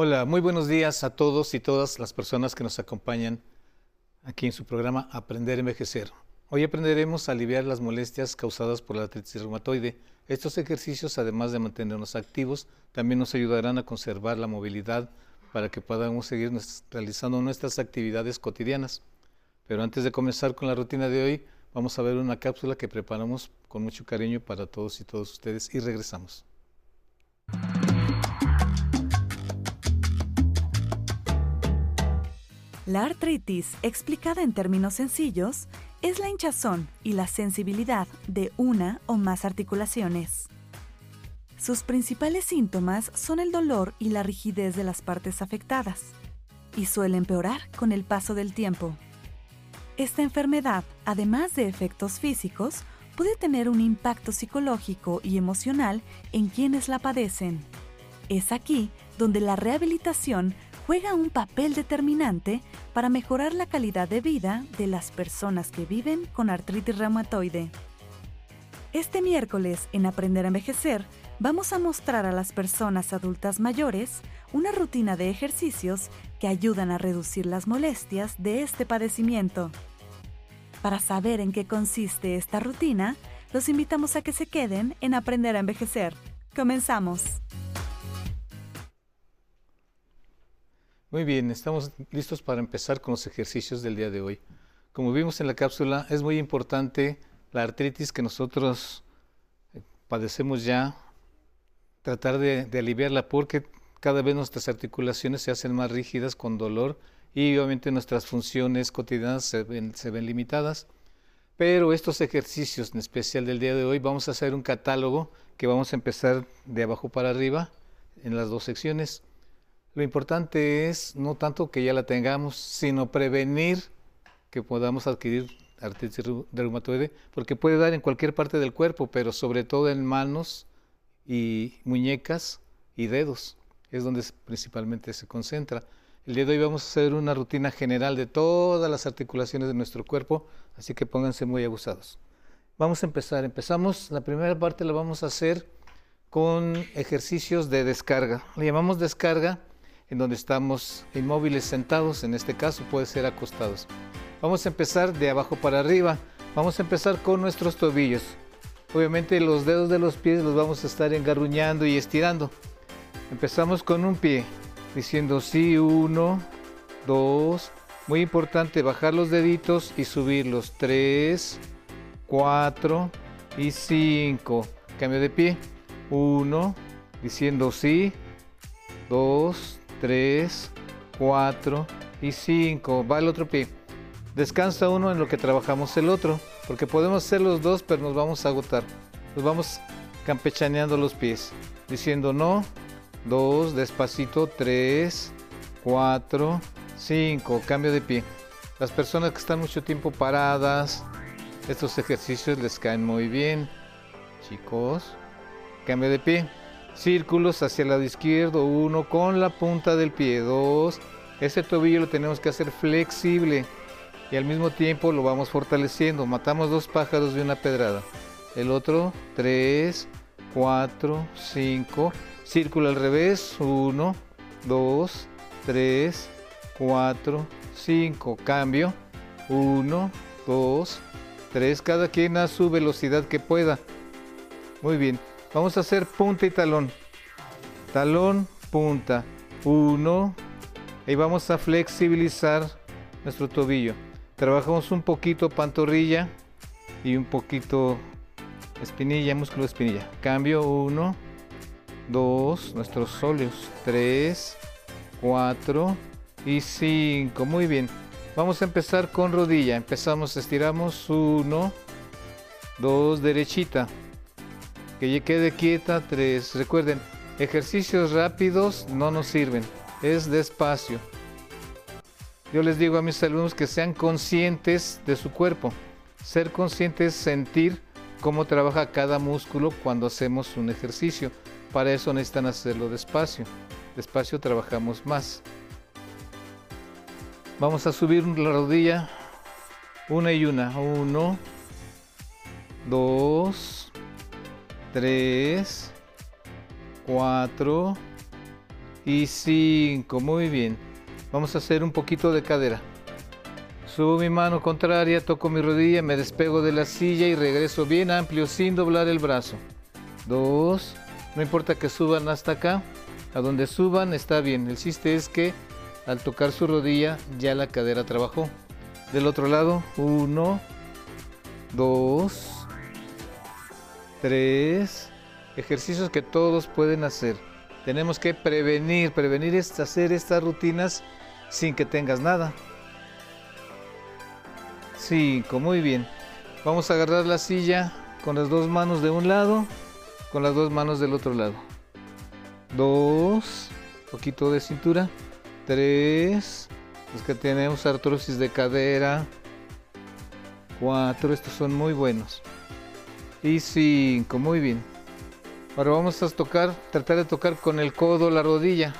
Hola, muy buenos días a todos y todas las personas que nos acompañan aquí en su programa Aprender a Envejecer. Hoy aprenderemos a aliviar las molestias causadas por la artritis reumatoide. Estos ejercicios, además de mantenernos activos, también nos ayudarán a conservar la movilidad para que podamos seguir realizando nuestras actividades cotidianas. Pero antes de comenzar con la rutina de hoy, vamos a ver una cápsula que preparamos con mucho cariño para todos y todos ustedes y regresamos. La artritis, explicada en términos sencillos, es la hinchazón y la sensibilidad de una o más articulaciones. Sus principales síntomas son el dolor y la rigidez de las partes afectadas, y suele empeorar con el paso del tiempo. Esta enfermedad, además de efectos físicos, puede tener un impacto psicológico y emocional en quienes la padecen. Es aquí donde la rehabilitación juega un papel determinante para mejorar la calidad de vida de las personas que viven con artritis reumatoide. Este miércoles, en Aprender a Envejecer, vamos a mostrar a las personas adultas mayores una rutina de ejercicios que ayudan a reducir las molestias de este padecimiento. Para saber en qué consiste esta rutina, los invitamos a que se queden en Aprender a Envejecer. Comenzamos. Muy bien, estamos listos para empezar con los ejercicios del día de hoy. Como vimos en la cápsula, es muy importante la artritis que nosotros eh, padecemos ya, tratar de, aliviarla porque cada vez nuestras articulaciones se hacen más rígidas con dolor y obviamente nuestras funciones cotidianas se ven, se ven limitadas. Pero estos ejercicios, en especial del día de hoy, vamos a hacer un catálogo que vamos a empezar de abajo para arriba en las dos secciones. Lo importante es no tanto que ya la tengamos, sino prevenir que podamos adquirir artritis reumatoide, porque puede dar en cualquier parte del cuerpo, pero sobre todo en manos y muñecas y dedos. Es donde principalmente se concentra. El día de hoy vamos a hacer una rutina general de todas las articulaciones de nuestro cuerpo, así que pónganse muy abusados. Vamos a empezar. Empezamos, la primera parte la vamos a hacer con ejercicios de descarga. Le llamamos descarga en donde estamos inmóviles sentados, en este caso puede ser acostados. Vamos a empezar de abajo para arriba. Vamos a empezar con nuestros tobillos. Obviamente los dedos de los pies los vamos a estar engarruñando y estirando. Empezamos con un pie, diciendo sí, uno, dos. Muy importante bajar los deditos y subirlos. Tres, cuatro y cinco. Cambio de pie. Uno, diciendo sí, dos, 3, 4 y 5. Va el otro pie. Descansa uno en lo que trabajamos el otro, porque podemos hacer los dos, pero nos vamos a agotar. Nos vamos campechaneando los pies, diciendo no, 2, despacito, 3, 4, 5. Cambio de pie. Las personas que están mucho tiempo paradas, estos ejercicios les caen muy bien. Chicos, cambio de pie círculos hacia el lado izquierdo, uno con la punta del pie, dos. Ese tobillo lo tenemos que hacer flexible y al mismo tiempo lo vamos fortaleciendo. Matamos dos pájaros de una pedrada. El otro, tres, cuatro, cinco. Círculo al revés, uno, dos, tres, cuatro, cinco. Cambio, uno, dos, tres. Cada quien a su velocidad que pueda. Muy bien. Vamos a hacer punta y talón. Talón, punta. Uno. Y vamos a flexibilizar nuestro tobillo. Trabajamos un poquito pantorrilla y un poquito espinilla, músculo espinilla. Cambio. Uno, dos, nuestros sóleos. Tres, cuatro y cinco. Muy bien. Vamos a empezar con rodilla. Empezamos, estiramos. Uno, dos, derechita que ya quede quieta, tres. Recuerden, ejercicios rápidos no nos sirven, es despacio. Yo les digo a mis alumnos que sean conscientes de su cuerpo. Ser conscientes es sentir cómo trabaja cada músculo cuando hacemos un ejercicio. Para eso necesitan hacerlo despacio. Despacio trabajamos más. Vamos a subir la rodilla una y una. Uno, dos, 3, 4 y 5. Muy bien. Vamos a hacer un poquito de cadera. Subo mi mano contraria, toco mi rodilla, me despego de la silla y regreso bien amplio sin doblar el brazo. 2. No importa que suban hasta acá. A donde suban está bien. El chiste es que al tocar su rodilla ya la cadera trabajó. Del otro lado, 1, 2, 3. Ejercicios que todos pueden hacer. Tenemos que prevenir. Prevenir es hacer estas rutinas sin que tengas nada. 5, muy bien. Vamos a agarrar la silla con las dos manos de un lado, con las dos manos del otro lado. 2, poquito de cintura. 3, los que tenemos artrosis de cadera. 4, estos son muy buenos. Y 5, muy bien. Ahora vamos a tocar, tratar de tocar con el codo la rodilla.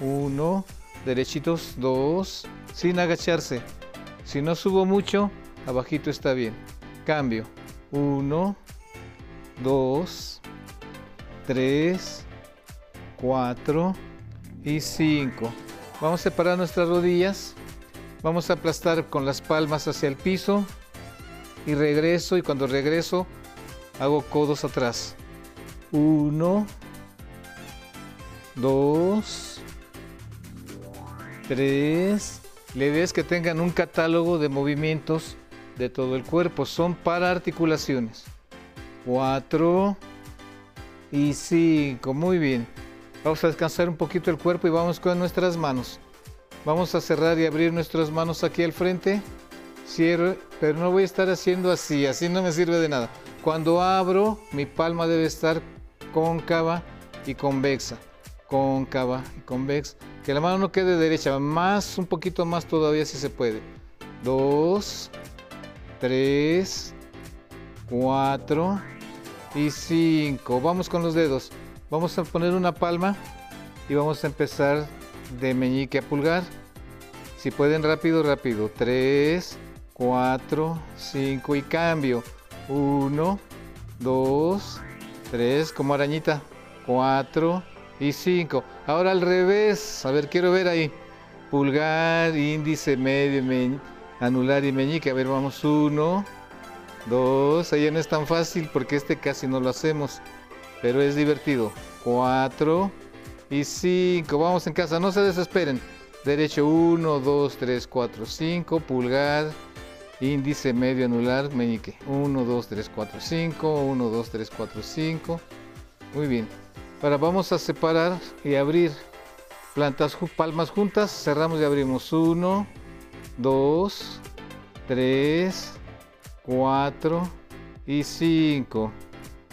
1, derechitos, 2, sin agacharse. Si no subo mucho, abajito está bien. Cambio. 1, 2, 3, 4 y 5. Vamos a separar nuestras rodillas. Vamos a aplastar con las palmas hacia el piso. Y regreso y cuando regreso hago codos atrás. 1, 2, 3. La idea es que tengan un catálogo de movimientos de todo el cuerpo. Son para articulaciones. 4 y 5. Muy bien. Vamos a descansar un poquito el cuerpo y vamos con nuestras manos. Vamos a cerrar y abrir nuestras manos aquí al frente. Cierro, pero no voy a estar haciendo así, así no me sirve de nada. Cuando abro, mi palma debe estar cóncava y convexa. Cóncava y convexa. Que la mano no quede derecha, más, un poquito más todavía si se puede. Dos, tres, cuatro y cinco. Vamos con los dedos. Vamos a poner una palma y vamos a empezar de meñique a pulgar. Si pueden rápido, rápido. 3, 4, 5 y cambio. 1, 2, 3, como arañita. 4 y 5. Ahora al revés. A ver, quiero ver ahí. Pulgar, índice, medio, anular y meñique. A ver, vamos. 1, 2. Ahí no es tan fácil porque este casi no lo hacemos pero es divertido. 4 y 5. Vamos en casa, no se desesperen. Derecho 1, 2, 3, 4, 5. Pulgar, índice, medio, anular, meñique. 1, 2, 3, 4, 5. 1, 2, 3, 4, 5. Muy bien. Ahora vamos a separar y abrir plantas, palmas juntas. Cerramos y abrimos. 1, 2, 3, 4 y 5.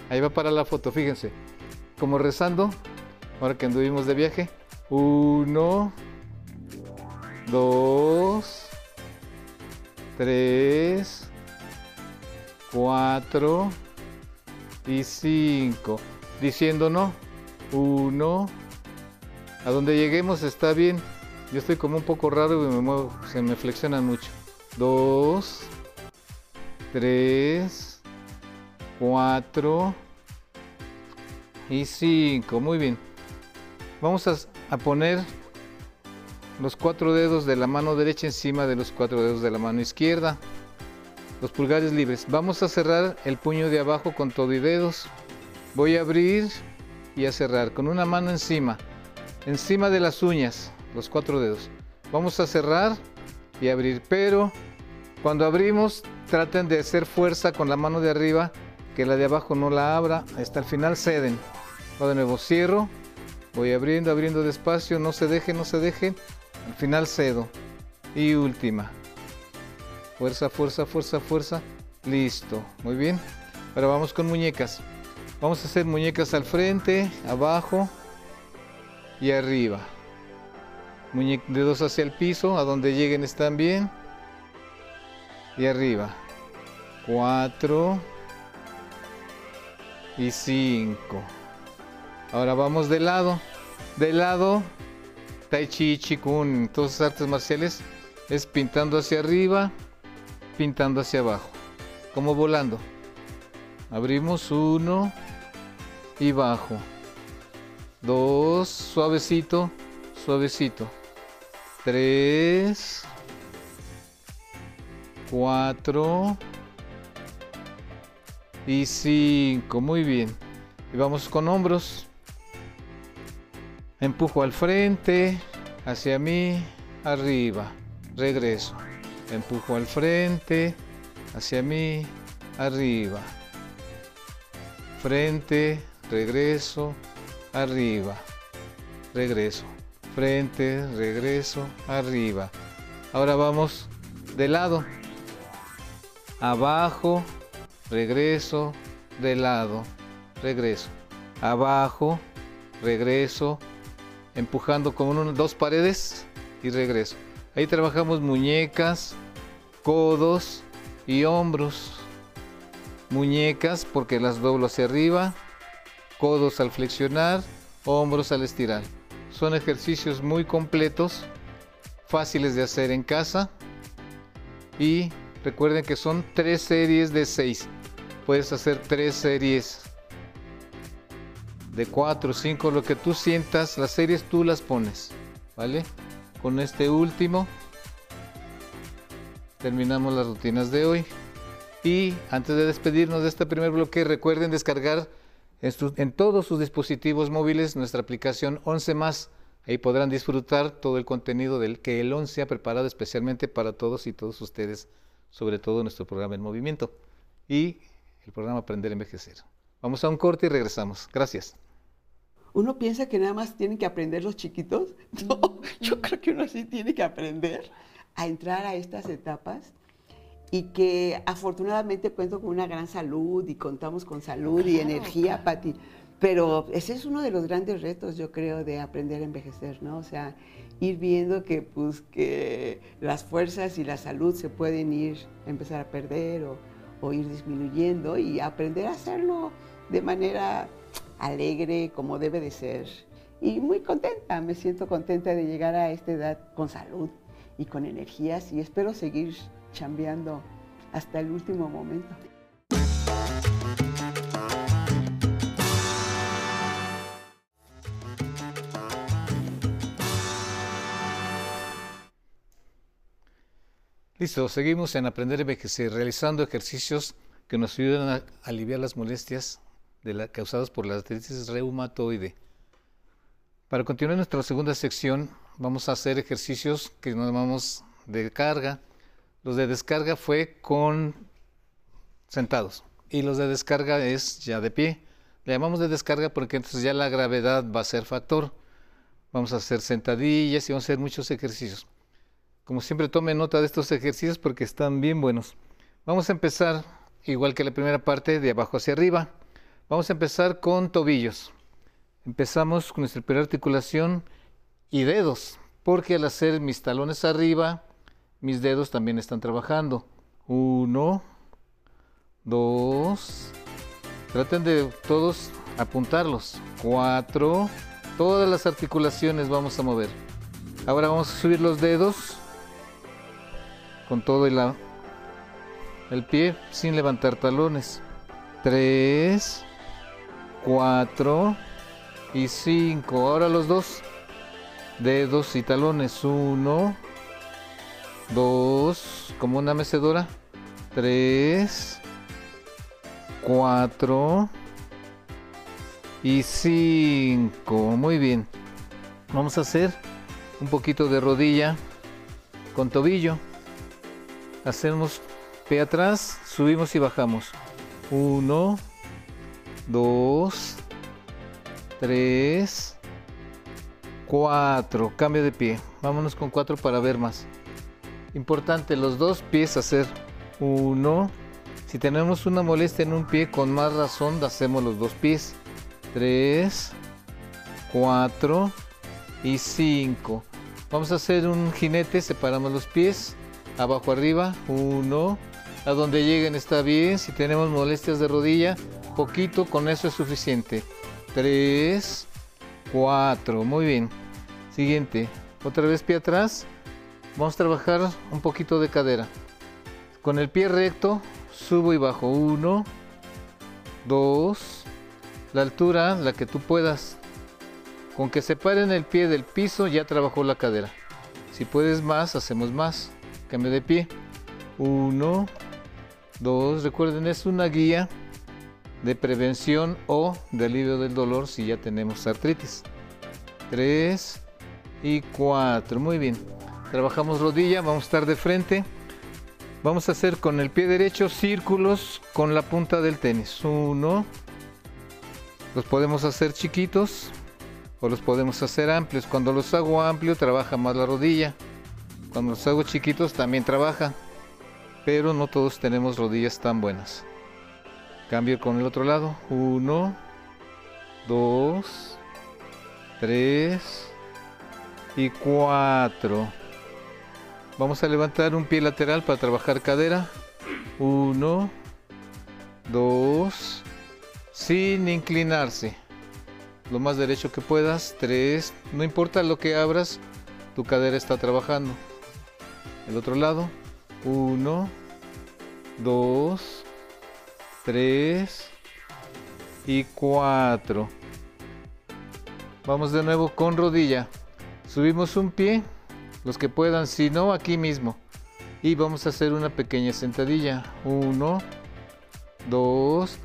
Ahí va para la foto, fíjense. Como rezando, ahora que anduvimos de viaje. Uno, dos, tres, cuatro y cinco. Diciendo no. Uno. A donde lleguemos está bien. Yo estoy como un poco raro y me muevo, se me flexiona mucho. Dos, tres, 4 y 5. Muy bien. Vamos a, poner los cuatro dedos de la mano derecha encima de los cuatro dedos de la mano izquierda. Los pulgares libres. Vamos a cerrar el puño de abajo con todo y dedos. Voy a abrir y a cerrar con una mano encima. Encima de las uñas, los cuatro dedos. Vamos a cerrar y abrir. Pero cuando abrimos, traten de hacer fuerza con la mano de arriba que la de abajo no la abra, hasta el final ceden. Va de nuevo, cierro, voy abriendo, abriendo despacio, no se deje, no se deje, al final cedo. Y última. Fuerza, fuerza, fuerza, fuerza. Listo, muy bien. Ahora vamos con muñecas. Vamos a hacer muñecas al frente, abajo y arriba. dedos hacia el piso, a donde lleguen están bien. Y arriba. Cuatro y 5. Ahora vamos de lado. De lado, Tai Chi, Chi Kung, todas artes marciales es pintando hacia arriba, pintando hacia abajo, como volando. Abrimos uno y bajo. Dos, suavecito, suavecito. 3, 4 y 5. Muy bien. Y vamos con hombros. Empujo al frente, hacia mí, arriba. Regreso. Empujo al frente, hacia mí, arriba. Frente, regreso, arriba. Regreso. Frente, regreso, arriba. Ahora vamos de lado. Abajo, regreso, de lado, regreso. Abajo, regreso, empujando con dos paredes y regreso. Ahí trabajamos muñecas, codos y hombros. Muñecas porque las doblo hacia arriba, codos al flexionar, hombros al estirar. Son ejercicios muy completos, fáciles de hacer en casa y recuerden que son tres series de seis. Puedes hacer tres series de cuatro, cinco, lo que tú sientas, las series tú las pones, ¿vale? Con este último terminamos las rutinas de hoy. Y antes de despedirnos de este primer bloque, recuerden descargar en, todos sus dispositivos móviles nuestra aplicación 11 más. Ahí podrán disfrutar todo el contenido del que el 11 ha preparado especialmente para todos y todos ustedes, sobre todo nuestro programa en movimiento y el programa Aprender a Envejecer. Vamos a un corte y regresamos. Gracias uno piensa que nada más tienen que aprender los chiquitos. No, yo creo que uno sí tiene que aprender a entrar a estas etapas y que afortunadamente cuento con una gran salud y contamos con salud y energía, Pati. Pero ese es uno de los grandes retos, yo creo, de aprender a envejecer, ¿no? O sea, ir viendo que, pues, que las fuerzas y la salud se pueden ir, empezar a perder o, o ir disminuyendo y aprender a hacerlo de manera alegre como debe de ser. Y muy contenta, me siento contenta de llegar a esta edad con salud y con energías y espero seguir chambeando hasta el último momento. Listo, seguimos en Aprender a Envejecer, realizando ejercicios que nos ayudan a aliviar las molestias causadas por la artritis reumatoide. Para continuar nuestra segunda sección, vamos a hacer ejercicios que nos llamamos de carga. Los de descarga fue con sentados y los de descarga es ya de pie. Le llamamos de descarga porque entonces ya la gravedad va a ser factor. Vamos a hacer sentadillas y vamos a hacer muchos ejercicios. Como siempre, tome nota de estos ejercicios porque están bien buenos. Vamos a empezar igual que la primera parte, de abajo hacia arriba. Vamos a empezar con tobillos. Empezamos con nuestra primera articulación y dedos, porque al hacer mis talones arriba, mis dedos también están trabajando. Uno, dos, traten de todos apuntarlos. Cuatro, todas las articulaciones vamos a mover. Ahora vamos a subir los dedos con todo el, el pie sin levantar talones. Tres, 4 y 5. Ahora los dos dedos y talones. 1, 2, como una mecedora. 3, 4 y 5. Muy bien. Vamos a hacer un poquito de rodilla con tobillo. Hacemos pie atrás, subimos y bajamos. 1, 2, 3, 4. Cambio de pie. Vámonos con 4 para ver más. Importante, los dos pies hacer 1. Si tenemos una molestia en un pie, con más razón hacemos los dos pies. 3, 4 y 5. Vamos a hacer un jinete, separamos los pies, abajo arriba, 1. A donde lleguen está bien. Si tenemos molestias de rodilla, poquito, con eso es suficiente. 3, 4, muy bien. Siguiente, otra vez pie atrás. Vamos a trabajar un poquito de cadera. Con el pie recto, subo y bajo. 1, 2, la altura, la que tú puedas. Con que separen el pie del piso ya trabajó la cadera. Si puedes más, hacemos más. Cambio de pie. Uno, dos. Recuerden, es una guía de prevención o de alivio del dolor si ya tenemos artritis. Tres y cuatro. Muy bien. Trabajamos rodilla, vamos a estar de frente. Vamos a hacer con el pie derecho círculos con la punta del tenis. Uno. Los podemos hacer chiquitos o los podemos hacer amplios. Cuando los hago amplios trabaja más la rodilla. Cuando los hago chiquitos también trabaja. Pero no todos tenemos rodillas tan buenas. Cambio con el otro lado. Uno, dos, tres y cuatro. Vamos a levantar un pie lateral para trabajar cadera. Uno, dos, sin inclinarse. Lo más derecho que puedas. Tres. No importa lo que abras, tu cadera está trabajando. El otro lado. Uno, dos, tres y cuatro. Vamos de nuevo con rodilla. Subimos un pie, los que puedan, si no, aquí mismo. Y vamos a hacer una pequeña sentadilla. Uno, dos,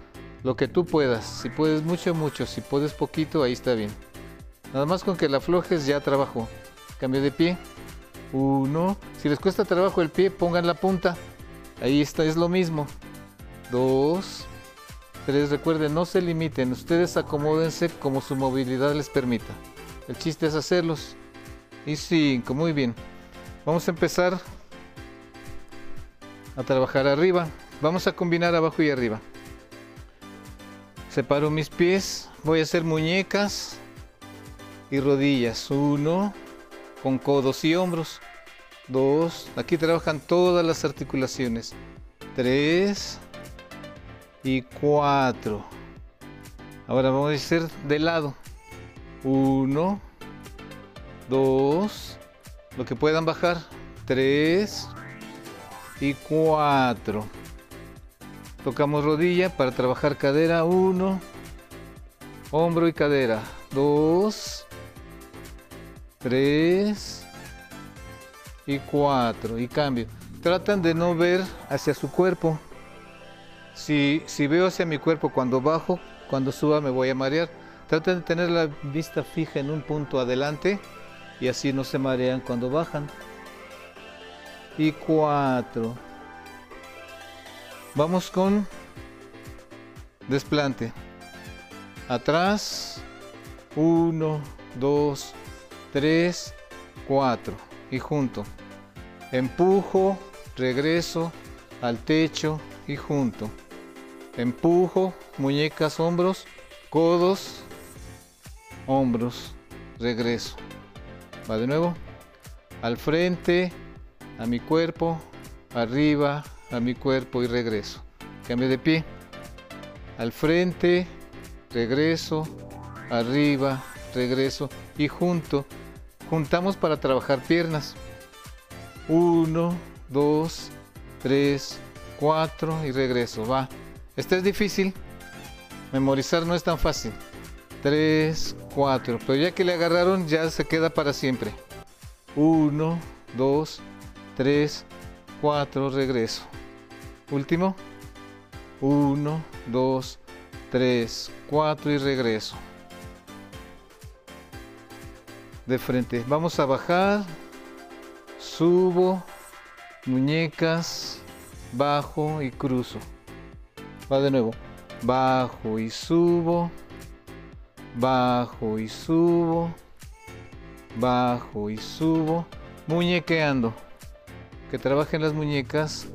lo que tú puedas. Si puedes mucho, mucho. Si puedes poquito, ahí está bien. Nada más con que la aflojes ya trabajó. Cambio de pie. Uno. Si les cuesta trabajo el pie, pongan la punta. Ahí está, es lo mismo. Dos. Tres. Recuerden, no se limiten. Ustedes acomódense como su movilidad les permita. El chiste es hacerlos. Y cinco. Muy bien. Vamos a empezar a trabajar arriba. Vamos a combinar abajo y arriba. Separo mis pies. Voy a hacer muñecas y rodillas. Uno con codos y hombros. Dos. Aquí trabajan todas las articulaciones. Tres y cuatro. Ahora vamos a hacer de lado. Uno, dos, lo que puedan bajar. Tres y cuatro. Tocamos rodilla para trabajar cadera. Uno. Hombro y cadera. Dos. Tres. Y cuatro. Y cambio. Tratan de no ver hacia su cuerpo. Si, veo hacia mi cuerpo cuando bajo, cuando suba me voy a marear. Traten de tener la vista fija en un punto adelante y así no se marean cuando bajan. Y cuatro. Vamos con desplante. Atrás. Uno, dos, tres, cuatro. Y junto. Empujo, regreso al techo y junto. Empujo, muñecas, hombros, codos, hombros, regreso. Va de nuevo. Al frente, a mi cuerpo, arriba, a mi cuerpo y regreso. Cambio de pie. Al frente, regreso, arriba, regreso y junto. Juntamos para trabajar piernas. Uno, dos, tres, cuatro y regreso. Va. Este es difícil. Memorizar no es tan fácil. Tres, cuatro. Pero ya que le agarraron, ya se queda para siempre. Uno, dos, tres, cuatro, regreso. Último. 1, 2, 3, 4 y regreso. De frente. Vamos a bajar. Subo. Muñecas. Bajo y cruzo. Va de nuevo. Bajo y subo. Bajo y subo. Bajo y subo. Muñequeando. Que trabajen las muñecas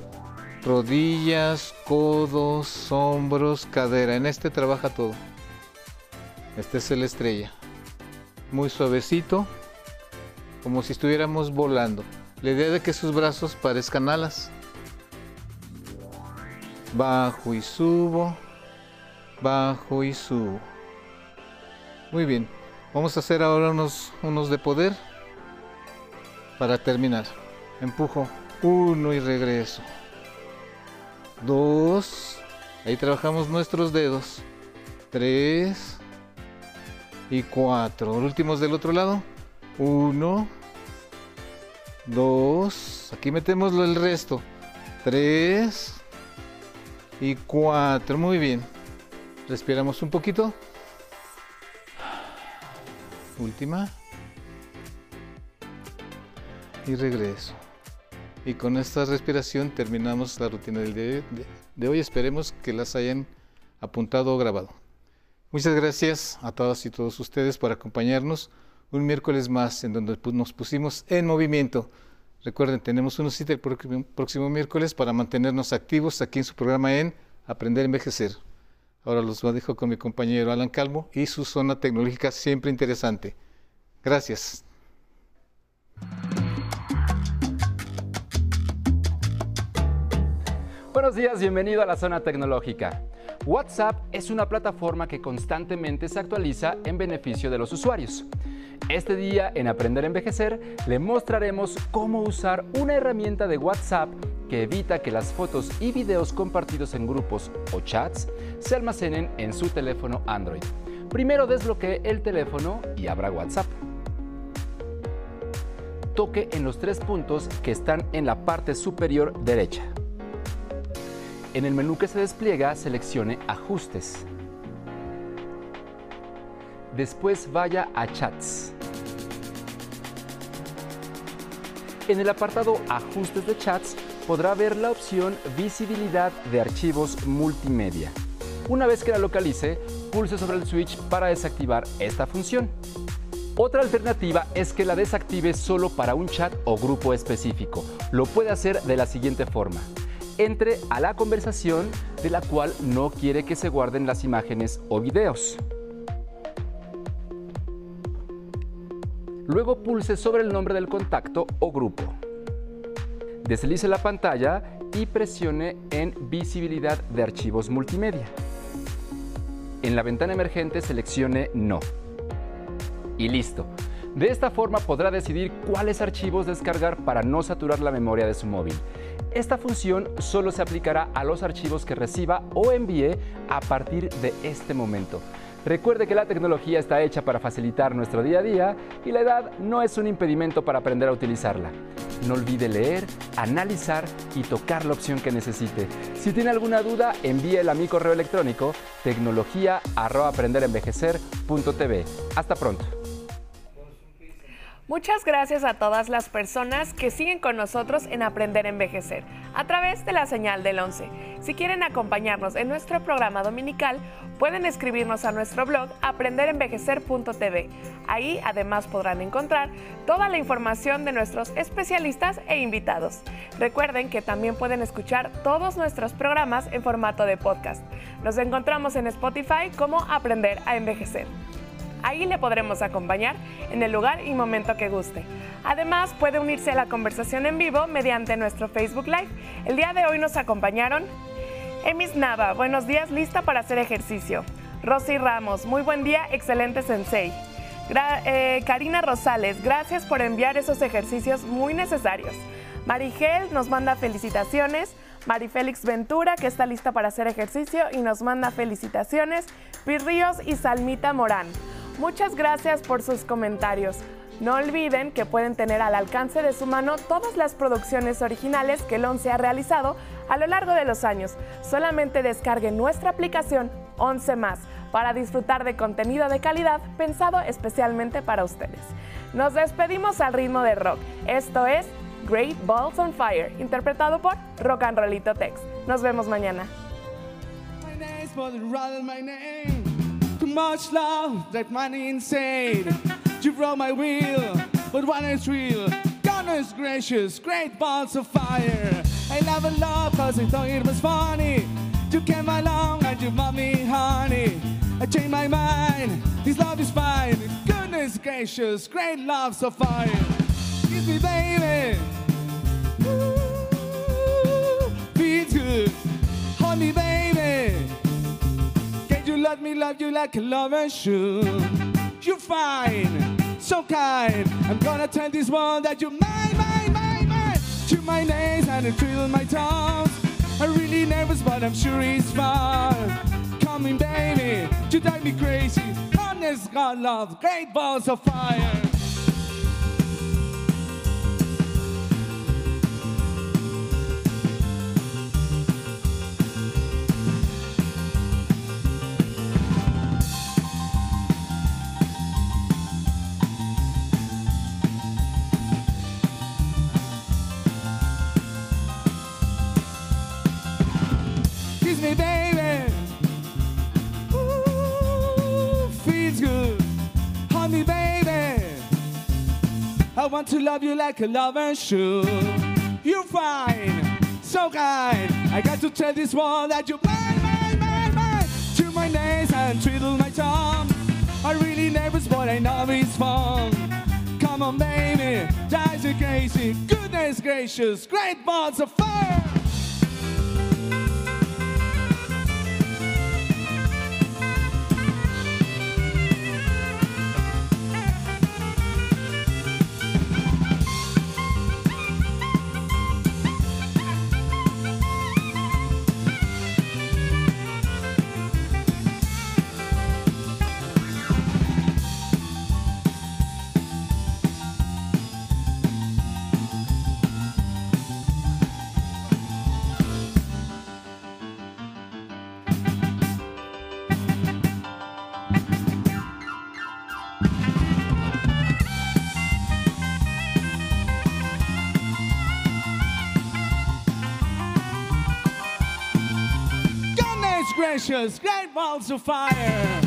rodillas, codos, hombros, cadera. En este trabaja todo. Este es el estrella. Muy suavecito, como si estuviéramos volando. La idea de que sus brazos parezcan alas. Bajo y subo, bajo y subo. Muy bien, vamos a hacer ahora unos, unos de poder para terminar. Empujo uno y regreso dos, ahí trabajamos nuestros dedos, tres y cuatro. Últimos del otro lado. Uno, dos, aquí metemos el resto. Tres y cuatro. Muy bien. Respiramos un poquito. Última. Y regreso. Y con esta respiración terminamos la rutina del día de hoy. Esperemos que las hayan apuntado o grabado. Muchas gracias a todas y todos ustedes por acompañarnos un miércoles más en donde nos pusimos en movimiento. Recuerden, tenemos una cita el próximo miércoles para mantenernos activos aquí en su programa en Aprender a Envejecer. Ahora los dejo con mi compañero Alan Calvo y su zona tecnológica siempre interesante. Gracias. Buenos días, bienvenido a la zona tecnológica. WhatsApp es una plataforma que constantemente se actualiza en beneficio de los usuarios. Este día en Aprender a Envejecer le mostraremos cómo usar una herramienta de WhatsApp que evita que las fotos y videos compartidos en grupos o chats se almacenen en su teléfono Android. Primero desbloquee el teléfono y abra WhatsApp. Toque en los tres puntos que están en la parte superior derecha. En el menú que se despliega, seleccione Ajustes. Después vaya a Chats. En el apartado Ajustes de Chats podrá ver la opción Visibilidad de archivos multimedia. Una vez que la localice, pulse sobre el switch para desactivar esta función. Otra alternativa es que la desactive solo para un chat o grupo específico. Lo puede hacer de la siguiente forma entre a la conversación de la cual no quiere que se guarden las imágenes o videos. Luego pulse sobre el nombre del contacto o grupo. Deslice la pantalla y presione en Visibilidad de archivos multimedia. En la ventana emergente seleccione No. Y listo. De esta forma podrá decidir cuáles archivos descargar para no saturar la memoria de su móvil. Esta función solo se aplicará a los archivos que reciba o envíe a partir de este momento. Recuerde que la tecnología está hecha para facilitar nuestro día a día y la edad no es un impedimento para aprender a utilizarla. No olvide leer, analizar y tocar la opción que necesite. Si tiene alguna duda, envíela a mi correo electrónico tecnología@aprenderenvejecer.tv. Hasta pronto. Muchas gracias a todas las personas que siguen con nosotros en Aprender a Envejecer a través de la señal del 11. Si quieren acompañarnos en nuestro programa dominical, pueden escribirnos a nuestro blog aprenderenvejecer.tv. Ahí además podrán encontrar toda la información de nuestros especialistas e invitados. Recuerden que también pueden escuchar todos nuestros programas en formato de podcast. Nos encontramos en Spotify como Aprender a Envejecer. Ahí le podremos acompañar en el lugar y momento que guste. Además, puede unirse a la conversación en vivo mediante nuestro Facebook Live. El día de hoy nos acompañaron Emis Nava, buenos días, lista para hacer ejercicio. Rosy Ramos, muy buen día, excelente sensei. Eh, Karina Rosales, gracias por enviar esos ejercicios muy necesarios. Marigel nos manda felicitaciones. Marifélix Ventura, que está lista para hacer ejercicio y nos manda felicitaciones. Pirríos y Salmita Morán. Muchas gracias por sus comentarios. No olviden que pueden tener al alcance de su mano todas las producciones originales que el ONCE ha realizado a lo largo de los años. Solamente descarguen nuestra aplicación 11 más para disfrutar de contenido de calidad pensado especialmente para ustedes. Nos despedimos al ritmo de rock. Esto es Great Balls on Fire, interpretado por Rock and Rollito Tex. Nos vemos mañana. Too much love, that money insane. You broke my wheel, but one is real. Goodness gracious, great balls of fire. I never loved cause I thought it was funny. You came along and you bought me honey. I changed my mind, this love is fine. Goodness gracious, great love so fire. Kiss me, baby. Ooh, let me love you like a lover should. You're fine, so kind. I'm gonna tell this world that you're mine, mine, mine, mine. To my nails and it thrill my tongue. I'm really nervous, but I'm sure it's fun. Coming, baby, you drive me crazy. Goodness, God, love, great balls of fire. I want to love you like a lover should. You're fine, so kind. I got to tell this world that you're mine, mine, mine, mine. To my nails and twiddle my tongue. I'm really nervous, but I know it's fun. Come on, baby, you crazy. Goodness gracious, great balls of fire. Goodness gracious, great balls of fire.